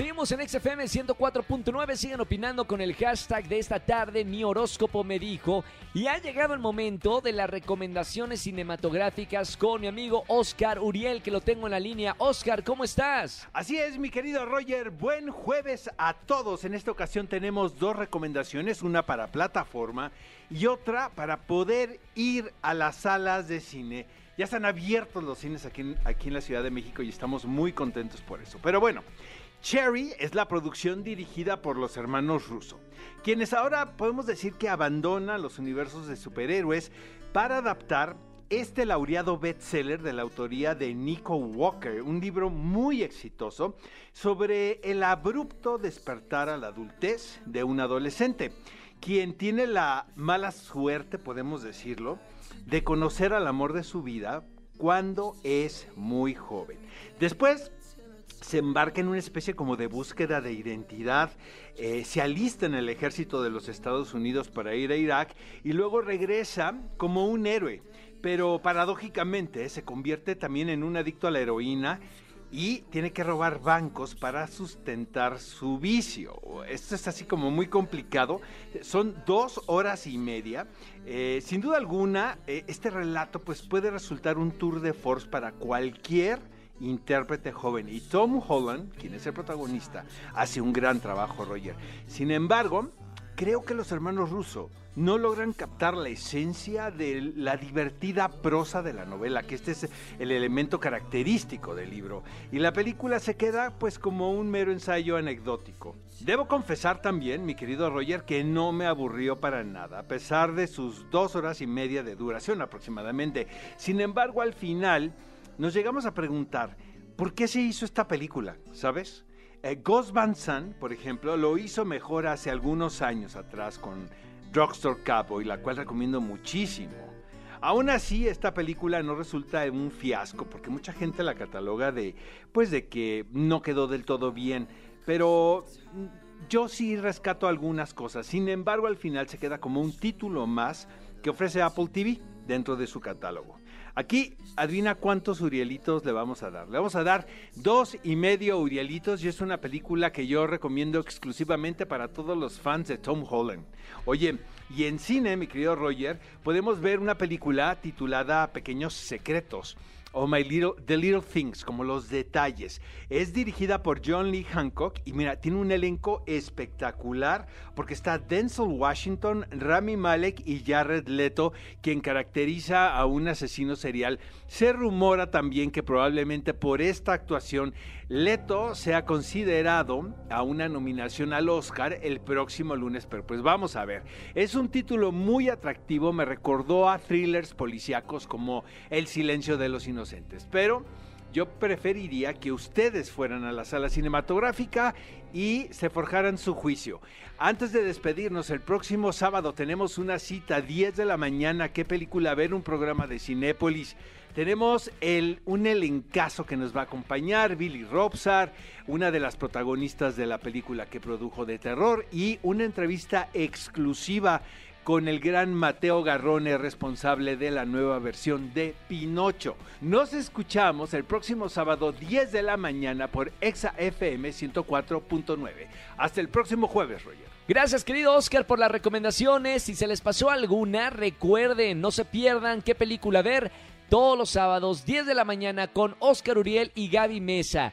Seguimos en XFM 104.9, sigan opinando con el hashtag de esta tarde, mi horóscopo me dijo, y ha llegado el momento de las recomendaciones cinematográficas con mi amigo Oscar Uriel, que lo tengo en la línea. Oscar, ¿cómo estás? Así es, mi querido Roger, buen jueves a todos. En esta ocasión tenemos dos recomendaciones, una para plataforma y otra para poder ir a las salas de cine. Ya están abiertos los cines aquí en, aquí en la Ciudad de México y estamos muy contentos por eso. Pero bueno, Cherry es la producción dirigida por los hermanos Russo, quienes ahora podemos decir que abandonan los universos de superhéroes para adaptar este laureado bestseller de la autoría de Nico Walker, un libro muy exitoso sobre el abrupto despertar a la adultez de un adolescente, quien tiene la mala suerte, podemos decirlo, de conocer al amor de su vida cuando es muy joven. Después se embarca en una especie como de búsqueda de identidad, eh, se alista en el ejército de los Estados Unidos para ir a Irak y luego regresa como un héroe, pero paradójicamente se convierte también en un adicto a la heroína y tiene que robar bancos para sustentar su vicio. Esto es así como muy complicado. Son dos horas y media. Eh, sin duda alguna, eh, este relato pues puede resultar un tour de force para cualquier intérprete joven. Y Tom Holland, quien es el protagonista, hace un gran trabajo, Roger. Sin embargo, creo que los hermanos Russo no logran captar la esencia de la divertida prosa de la novela, que este es el elemento característico del libro. Y la película se queda pues como un mero ensayo anecdótico. Debo confesar también, mi querido Roger, que no me aburrió para nada, a pesar de sus dos horas y media de duración aproximadamente. Sin embargo, al final nos llegamos a preguntar, ¿por qué se hizo esta película? ¿Sabes? Eh, Ghost Van Sant, por ejemplo, lo hizo mejor hace algunos años atrás con Drugstore Cowboy, la cual recomiendo muchísimo. Aún así, esta película no resulta un fiasco porque mucha gente la cataloga de, pues, de que no quedó del todo bien. Pero mm, yo sí rescato algunas cosas. Sin embargo, al final se queda como un título más que ofrece Apple TV dentro de su catálogo. Aquí, adivina cuántos Urielitos le vamos a dar. Le vamos a dar dos y medio Urielitos y es una película que yo recomiendo exclusivamente para todos los fans de Tom Holland. Oye, y en cine, mi querido Roger, podemos ver una película titulada Pequeños Secretos o My Little, The Little Things, como los detalles. Es dirigida por John Lee Hancock y mira, tiene un elenco espectacular porque está Denzel Washington, Rami Malek y Jared Leto, quien caracteriza a un asesino serial. Se rumora también que probablemente por esta actuación Leto sea considerado a una nominación al Oscar el próximo lunes, pero pues vamos a ver. Es un título muy atractivo, me recordó a thrillers policíacos como El silencio de los pero yo preferiría que ustedes fueran a la sala cinematográfica y se forjaran su juicio. Antes de despedirnos, el próximo sábado tenemos una cita 10 de la mañana. ¿Qué película ver? Un programa de Cinépolis. Tenemos el, un elencazo que nos va a acompañar, Billy Robsar, una de las protagonistas de la película que produjo de terror y una entrevista exclusiva con el gran Mateo Garrone, responsable de la nueva versión de Pinocho. Nos escuchamos el próximo sábado 10 de la mañana por Exa FM 104.9. Hasta el próximo jueves, Roger. Gracias querido Oscar por las recomendaciones. Si se les pasó alguna, recuerden, no se pierdan qué película ver todos los sábados 10 de la mañana con Oscar Uriel y Gaby Mesa.